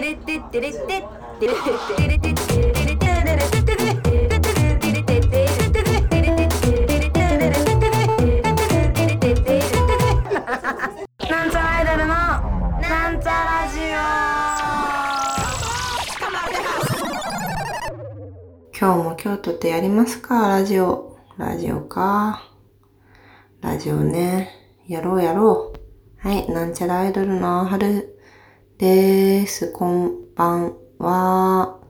なんちゃらアイドルのなんちゃラジ今日も京都ってやりますか？ラジオ。ラジオか。ラジオね。やろうやろう。はい、なんちゃらアイドルの春でーす。こんばんは。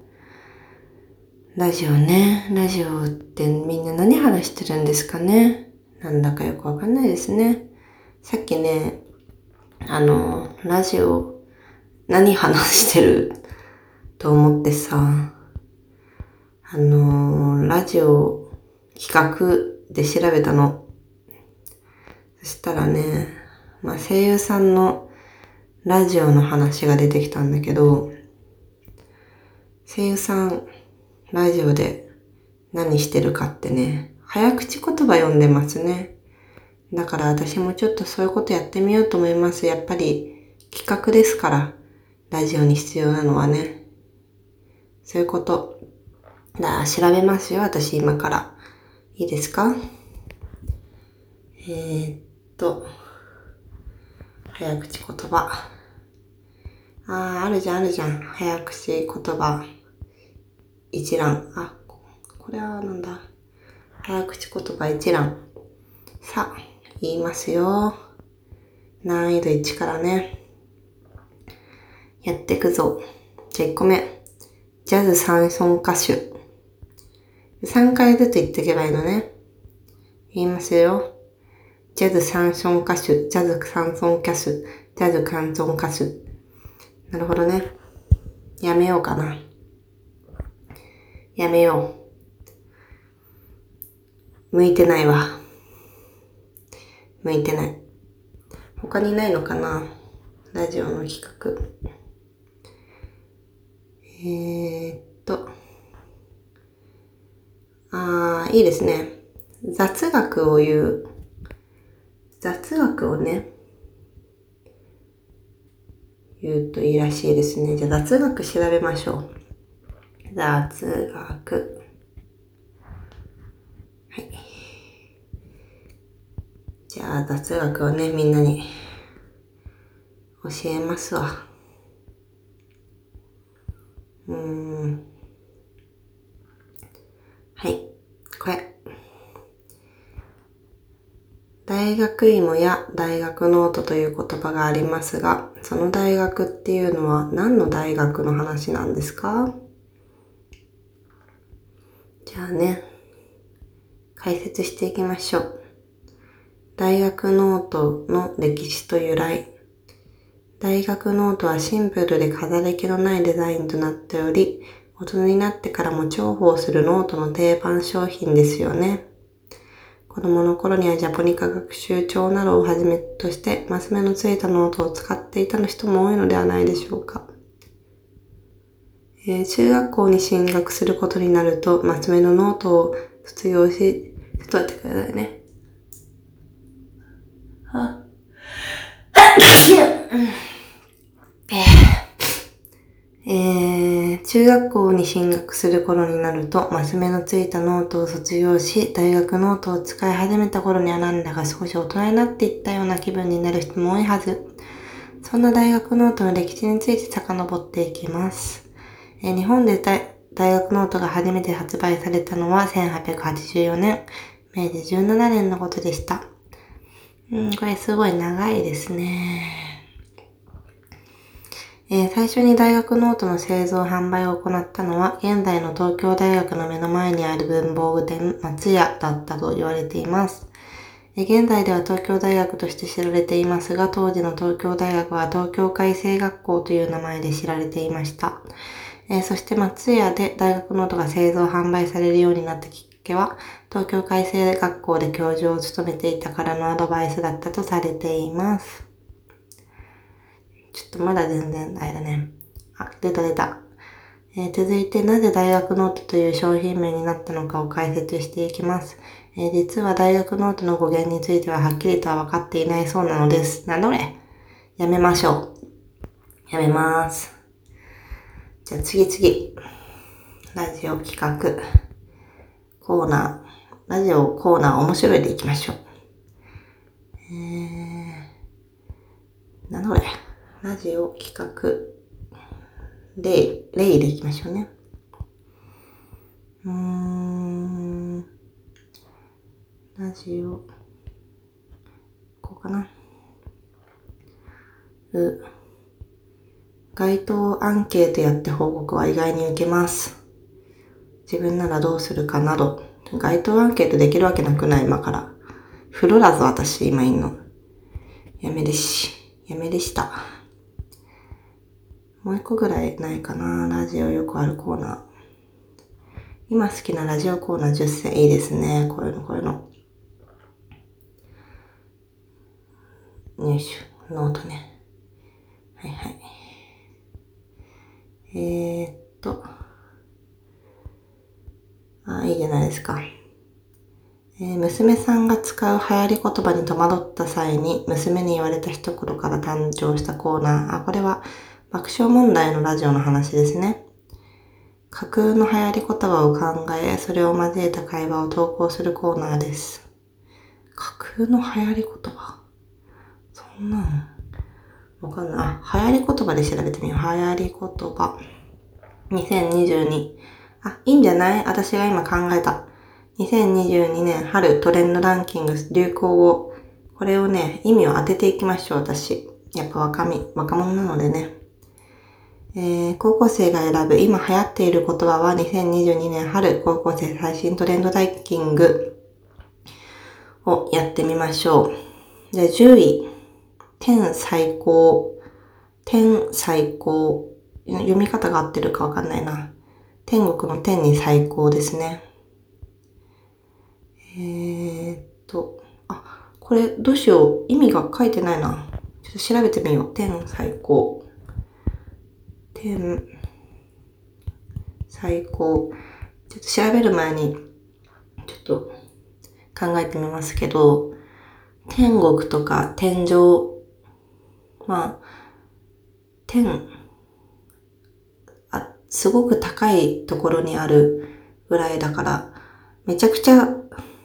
ラジオね。ラジオってみんな何話してるんですかね？なんだかよくわかんないですね。さっきね、あの、ラジオ何話してる？と思ってさ、あのラジオ企画で調べたの。そしたらね、まあ、声優さんのラジオの話が出てきたんだけど、声優さん、ラジオで何してるかってね、早口言葉読んでますね。だから私もちょっとそういうことやってみようと思います。やっぱり企画ですから、ラジオに必要なのはね。そういうこと。だから調べますよ、私今から。いいですか？えー、っと、早口言葉。あー、あるじゃん、あるじゃん。早口言葉。一覧。あ、これはなんだ。早口言葉一覧。さあ、言いますよ。難易度1からね。やってくぞ。じゃあ1個目。ジャズサンソン歌手。3回ずつ言っていけばいいのね。言いますよ。ジャズサンソン歌手、ジャズサンソン歌手、ジャズカンソン歌手。なるほどね。やめようかな。やめよう。向いてないわ。向いてない。他にないのかなラジオの企画。えー、っと。あー、いいですね。雑学を言う。雑学をね、言うといいらしいですね。じゃあ雑学調べましょう。雑学。はい。じゃあ雑学をね、みんなに教えますわ。うーん。はい。これ。大学芋や大学ノートという言葉がありますが、その大学っていうのは何の大学の話なんですか？じゃあね、解説していきましょう。大学ノートの歴史と由来。大学ノートはシンプルで飾り気のないデザインとなっており、大人になってからも重宝するノートの定番商品ですよね。子供の頃にはジャポニカ学習帳などをはじめとしてマス目のついたノートを使っていたの人も多いのではないでしょうか。えー中学校に進学することになると、マス目のノートを卒業し、ちょっと待ってくださいね。あ。えー、え中学校に進学する頃になると、マス目のついたノートを卒業し、大学ノートを使い始めた頃にはなんだか少し大人になっていったような気分になる人も多いはず。そんな大学ノートの歴史について遡っていきます。えー日本で大大学ノートが初めて発売されたのは1884年、明治17年のことでした。うん、これすごい長いですね。えー最初に大学ノートの製造販売を行ったのは、現在の東京大学の目の前にある文房具店、松屋だったと言われています。現在では東京大学として知られていますが、当時の東京大学は東京開成学校という名前で知られていました。えそして松屋で大学ノートが製造販売されるようになったきっかけは、東京開成学校で教授を務めていたからのアドバイスだったとされています。ちょっとまだ全然あれだね。あ、出た出た。えー続いてなぜ大学ノートという商品名になったのかを解説していきます。えー実は大学ノートの語源についてははっきりとは分かっていないそうなのです。なんだこれやめましょう。やめます。じゃあ次次。ラジオ企画。コーナー。ラジオコーナー面白いでいきましょう。えー、なんだこれ。ラジオ企画。例、例でいきましょうね。うーん。ラジオ。こうかな。う。該当アンケートやって報告は意外に受けます。自分ならどうするかなど。該当アンケートできるわけなくない今から。フロらず私今いんの。やめでし。やめでした。もう一個ぐらいないかな。ラジオよくあるコーナー。今好きなラジオコーナー10選いいですね。こういうの、こういうの。よいしょ。ノートね。はいはい。えー、っと。あ、いいじゃないですか。えー娘さんが使う流行り言葉に戸惑った際に娘に言われた一言から誕生したコーナー。あ、これは爆笑問題のラジオの話ですね。架空の流行り言葉を考え、それを交えた会話を投稿するコーナーです。架空の流行り言葉？そんなん、わかんない。あ、流行り言葉で調べてみよう。流行り言葉。2022。あ、いいんじゃない？私が今考えた。2022年春トレンドランキング流行語。これをね、意味を当てていきましょう、私。やっぱ若み、若者なのでね。えー、高校生が選ぶ今流行っている言葉は2022年春高校生最新トレンドランキングをやってみましょう。じゃ10位。天最高。天最高。読み方が合ってるかわかんないな。天国の天に最高ですね。えーっと、あ、これどうしよう。意味が書いてないな。ちょっと調べてみよう。天最高。天、最高。ちょっと調べる前に、ちょっと考えてみますけど、天国とか天上、まあ、天、あ、すごく高いところにあるぐらいだから、めちゃくちゃ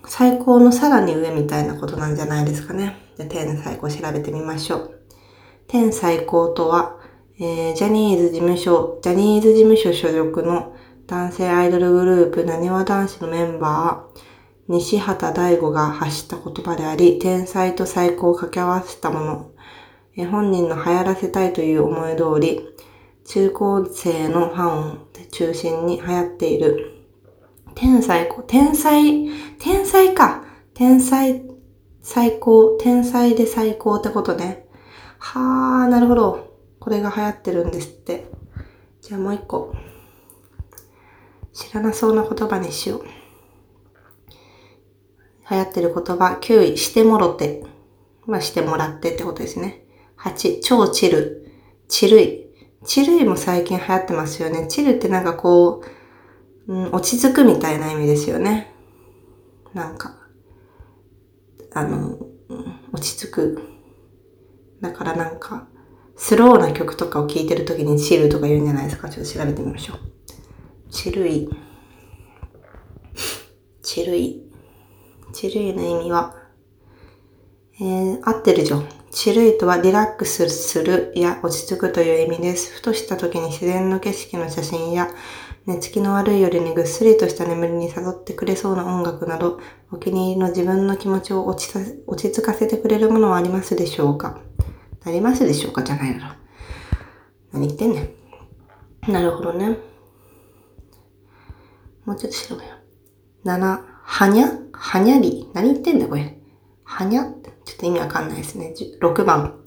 最高のさらに上みたいなことなんじゃないですかね。じゃ天最高調べてみましょう。天最高とは、えージャニーズ事務所、ジャニーズ事務所所属の男性アイドルグループ、なにわ男子のメンバー、西畑大吾が発した言葉であり、天才と最高を掛け合わせたもの。えー本人の流行らせたいという思い通り、中高生のファンを中心に流行っている。天才、天才、天才か。天才、最高、天才で最高ってことね。はー、なるほど。これが流行ってるんですって。じゃあもう一個。知らなそうな言葉にしよう。流行ってる言葉、9位、してもろて。まあ、してもらってってことですね。8、超チル。チルい。チルいも最近流行ってますよね。チルってなんかこう、うん、落ち着くみたいな意味ですよね。なんか、あの、落ち着く。だからなんか、スローな曲とかを聴いてるときにチルとか言うんじゃないですか？ちょっと調べてみましょう。チルい。チルい。チルいの意味は、えー、合ってるじゃん。チルいとはリラックスするや落ち着くという意味です。ふとした時に自然の景色の写真や寝つきの悪い夜にぐっすりとした眠りに誘ってくれそうな音楽など、お気に入りの自分の気持ちを落ち着かせてくれるものはありますでしょうか？ありますでしょうか？じゃないだろ。何言ってんねん。なるほどね。もうちょっと調べよう。7、はにゃ？はにゃり？何言ってんだこれ。はにゃ？って、ちょっと意味わかんないですね。じゅ6番。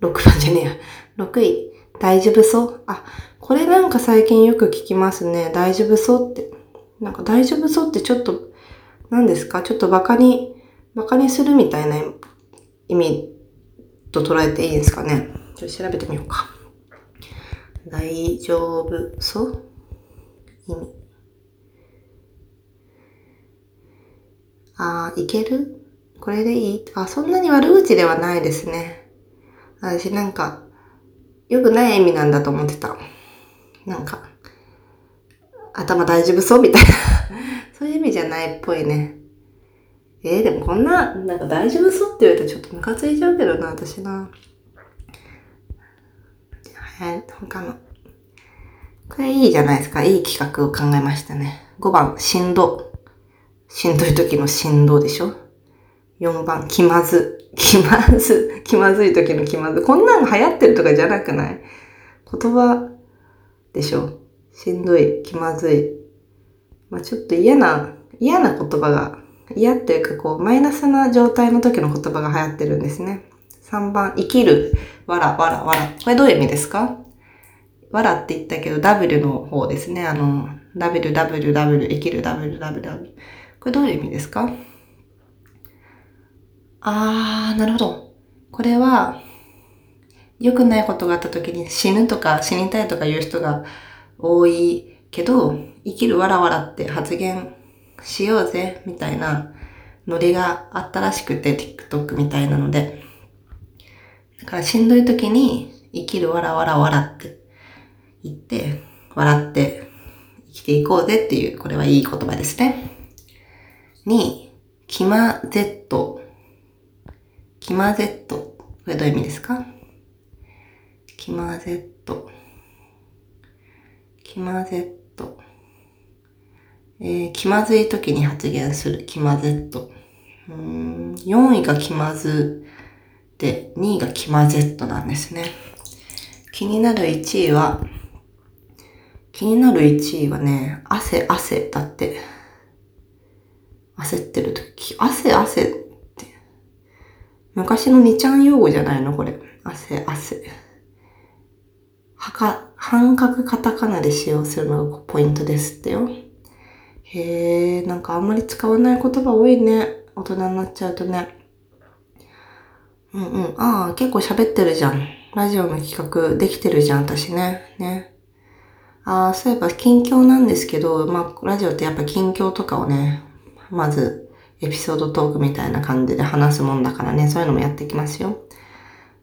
6番じゃねえや。6位。大丈夫そう？あ、これなんか最近よく聞きますね。大丈夫そうって。なんか大丈夫そうってちょっと、何ですか？ちょっとバカに、バカにするみたいな意味と捉えていいですかね。ちょっと調べてみようか。大丈夫そう？意味。あー、いける？これでいい？あ、そんなに悪口ではないですね。私なんか、良くない意味なんだと思ってた。なんか、頭大丈夫そう？みたいな そういう意味じゃないっぽいね。えー、でもこんな、なんか大丈夫そうって言われたらちょっとムカついちゃうけどな、私な。はい、他の。これいいじゃないですか。いい企画を考えましたね。5番、しんど。しんどい時のしんどでしょ ?4 番、気まず。気まず。気まずい時の気まず。こんなの流行ってるとかじゃなくない？言葉でしょしんどい、気まずい。まあちょっと嫌な、嫌な言葉が、嫌っていうかこう、マイナスな状態の時の言葉が流行ってるんですね。3番、生きる、わら、わら、わら。これどういう意味ですか？わらって言ったけど、W の方ですね。あの、W、W、W、生きる、W、W、W。これどういう意味ですか？あー、なるほど。これは、良くないことがあった時に死ぬとか死にたいとか言う人が多いけど、生きるわらわらって発言しようぜ、みたいなノリがあったらしくて、TikTok みたいなので。だからしんどい時に生きるわらわらわらって言って、笑って生きていこうぜっていう、これはいい言葉ですね。に、キマゼット。キマゼット。これどういう意味ですか？キマゼット。キマゼット。えー、気まずい時に発言するキマゼット。うん、4位が気まずで、2位がキマゼットなんですね。気になる1位は、気になる1位はね、汗、汗だって。焦ってる時、汗、汗って。昔の2ちゃん用語じゃないの？これ。汗、汗。はか、半角カタカナで使用するのがポイントですってよ。へえ、なんかあんまり使わない言葉多いね。大人になっちゃうとね。うんうん。ああ、結構喋ってるじゃん。ラジオの企画できてるじゃん、私ね。ね。ああ、そういえば近況なんですけど、まあ、ラジオってやっぱ近況とかをね、まず、エピソードトークみたいな感じで話すもんだからね、そういうのもやっていきますよ。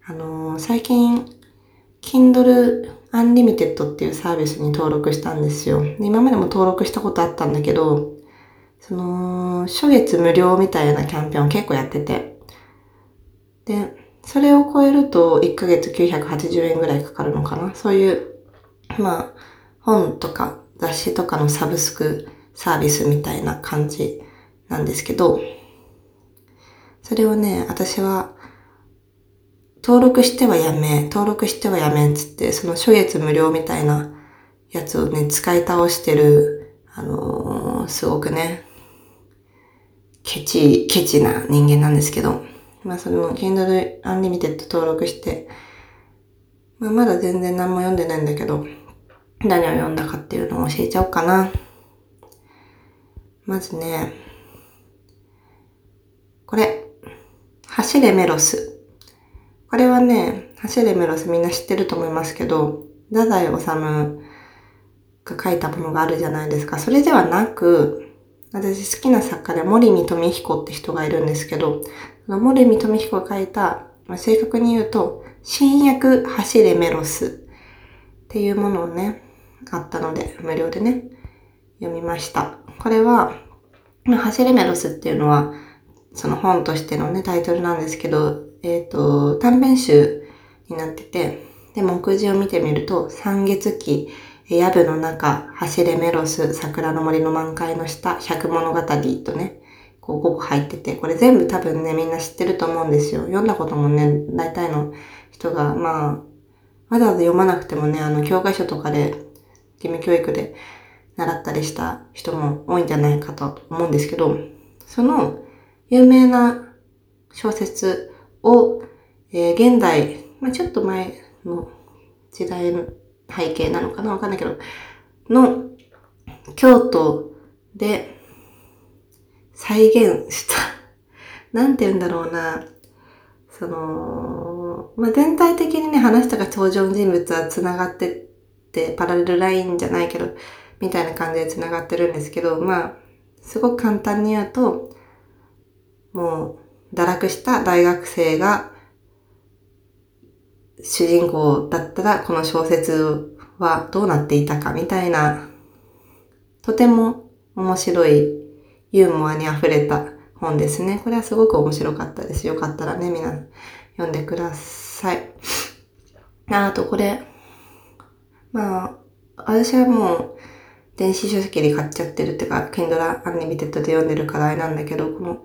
あのー、最近、Kindle Unlimited っていうサービスに登録したんですよ。今までも登録したことあったんだけど、その、初月無料みたいなキャンペーンを結構やってて。で、それを超えると1ヶ月980円ぐらいかかるのかな。そういう、まあ、本とか雑誌とかのサブスクサービスみたいな感じなんですけど、それをね、私は登録してはやめ、登録してはやめっつって、その初月無料みたいなやつをね、使い倒してる、あのー、すごくね、ケチ、ケチな人間なんですけど、まあその Kindle Unlimited 登録して、まあまだ全然何も読んでないんだけど、何を読んだかっていうのを教えちゃおうかな。まずね、これ、走れメロス。これはね、走れメロスみんな知ってると思いますけど、太宰治が書いたものがあるじゃないですか。それではなく、私好きな作家で森見富彦って人がいるんですけど、森見富彦が書いた、まあ、正確に言うと、新訳走れメロスっていうものをね、あったので、無料でね、読みました。これは、ま、走れメロスっていうのは、その本としてのね、タイトルなんですけど、えっ、ー、と、短編集になってて、で、目次を見てみると、三月期、ヤブの中、走れメロス、桜の森の満開の下、百物語とね、こう5個入ってて、これ全部多分ね、みんな知ってると思うんですよ。読んだこともね、大体の人が、まあ、わざわざ読まなくてもね、あの、教科書とかで、義務教育で習ったりした人も多いんじゃないかと思うんですけど、その有名な小説を、えー、現代、まあ、ちょっと前の時代の背景なのかなわかんないけど、の京都で再現した。なんて言うんだろうな。その、まあ、全体的にね、話したか登場人物は繋がってって、パラレルラインじゃないけど、みたいな感じで繋がってるんですけど、まあ、すごく簡単に言うと、もう、堕落した大学生が主人公だったらこの小説はどうなっていたかみたいなとても面白いユーモアに溢れた本ですね。これはすごく面白かったです。よかったらね、皆読んでください。あとこれ、まあ、私はもう、電子書籍で買っちゃってるっていうか、Kindle Unlimited で読んでるからあれなんだけど、この、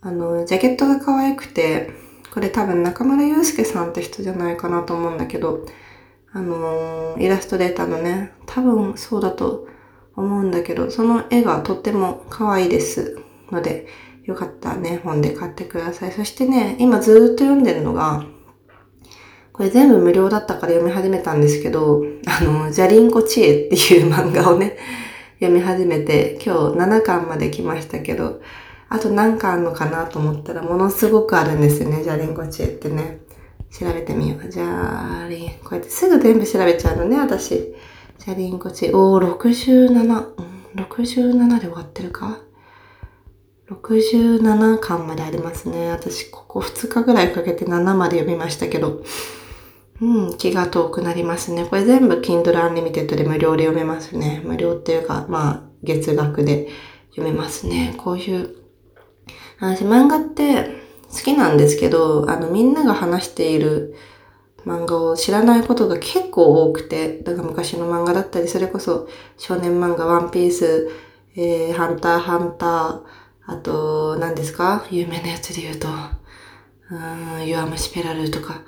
あの、ジャケットが可愛くて、これ多分中村祐介さんって人じゃないかなと思うんだけど、あの、イラストレーターのね、多分そうだと思うんだけど、その絵がとっても可愛いですので、よかったらね、本で買ってください。そしてね、今ずっと読んでるのが、これ全部無料だったから読み始めたんですけど、あの、ジャリンコ知恵っていう漫画をね、読み始めて、今日7巻まで来ましたけど、あと何巻あるのかなと思ったら、ものすごくあるんですよね、ジャリンコ知恵ってね。調べてみよう。じゃあ、リン、こうやってすぐ全部調べちゃうのね、私。ジャリンコ知恵。おー、67。うん、67で終わってるか？67巻までありますね。私、ここ2日ぐらいかけて7まで読みましたけど、うん、気が遠くなりますね。これ全部 Kindle Unlimited で無料で読めますね。無料っていうか、まあ、月額で読めますね。こういう、私漫画って好きなんですけど、あの、みんなが話している漫画を知らないことが結構多くて、だから昔の漫画だったり、それこそ少年漫画、ワンピース、えー、ハンター、ハンター、あと、何ですか？有名なやつで言うと、うーん、弱虫ペラルとか、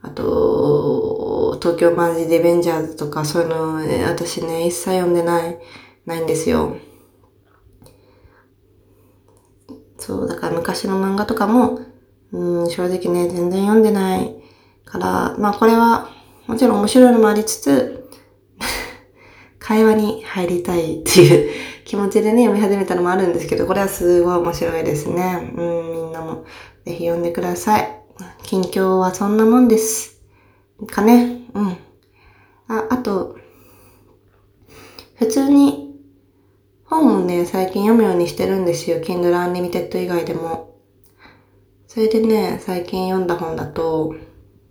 あと、東京マンジデベンジャーズとか、そういうの、私ね、一切読んでない、ないんですよ。そう、だから昔の漫画とかも、うん、正直ね、全然読んでないから、まあこれは、もちろん面白いのもありつつ、会話に入りたいっていう 気持ちでね、読み始めたのもあるんですけど、これはすごい面白いですね。うん、みんなもぜひ読んでください。近況はそんなもんです。かね。うん。あ、あと、普通に本をね、最近読むようにしてるんですよ。Kindle Unlimited 以外でも。それでね、最近読んだ本だと、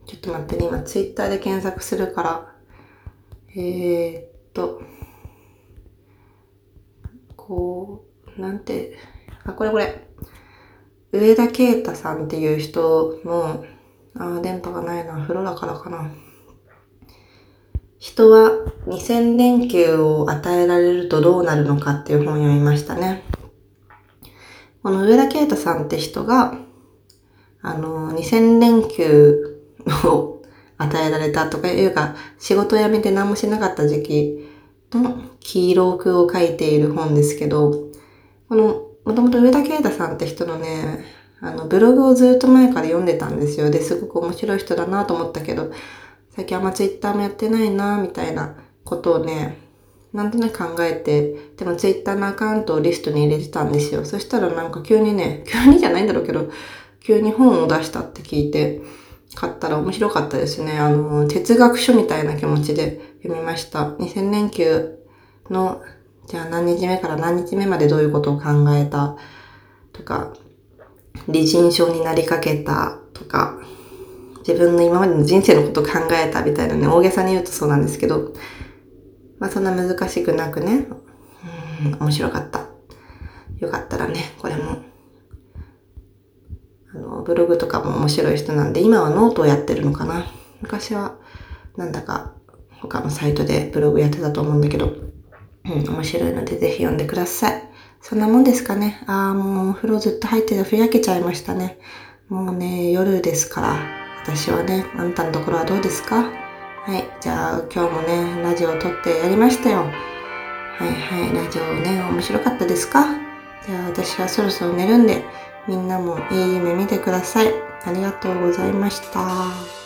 ちょっと待ってね、今 Twitter で検索するから、えー、っと、こう、なんて、あ、これこれ。上田啓太さんっていう人の、あ電波がないな、風呂だからかな。人は2000連休を与えられるとどうなるのかっていう本を読みましたね。この上田啓太さんって人が、あの、2000連休を与えられたとかいうか、仕事を辞めて何もしなかった時期の記録を書いている本ですけど、このもともと上田啓太さんって人のね、あの、ブログをずっと前から読んでたんですよ。で、すごく面白い人だなと思ったけど、最近あんまツイッターもやってないなみたいなことをね、なんとなく考えて、でもツイッターのアカウントをリストに入れてたんですよ。そしたらなんか急にね、急にじゃないんだろうけど、急に本を出したって聞いて、買ったら面白かったですね。あの、哲学書みたいな気持ちで読みました。2000年級のじゃあ何日目から何日目までどういうことを考えたとか、離人症になりかけたとか、自分の今までの人生のこと考えたみたいなね、大げさに言うとそうなんですけど、まあそんな難しくなくね、うん、面白かった。よかったらね、これも、あの、ブログとかも面白い人なんで、今はノートをやってるのかな。昔は、なんだか、他のサイトでブログやってたと思うんだけど、うん、面白いのでぜひ読んでください。そんなもんですかね。ああ、もうお風呂ずっと入っててふやけちゃいましたね。もうね、夜ですから。私はね、あんたのところはどうですか？はい。じゃあ今日もね、ラジオを撮ってやりましたよ。はいはい。ラジオね、面白かったですか？じゃあ私はそろそろ寝るんで、みんなもいい夢見てください。ありがとうございました。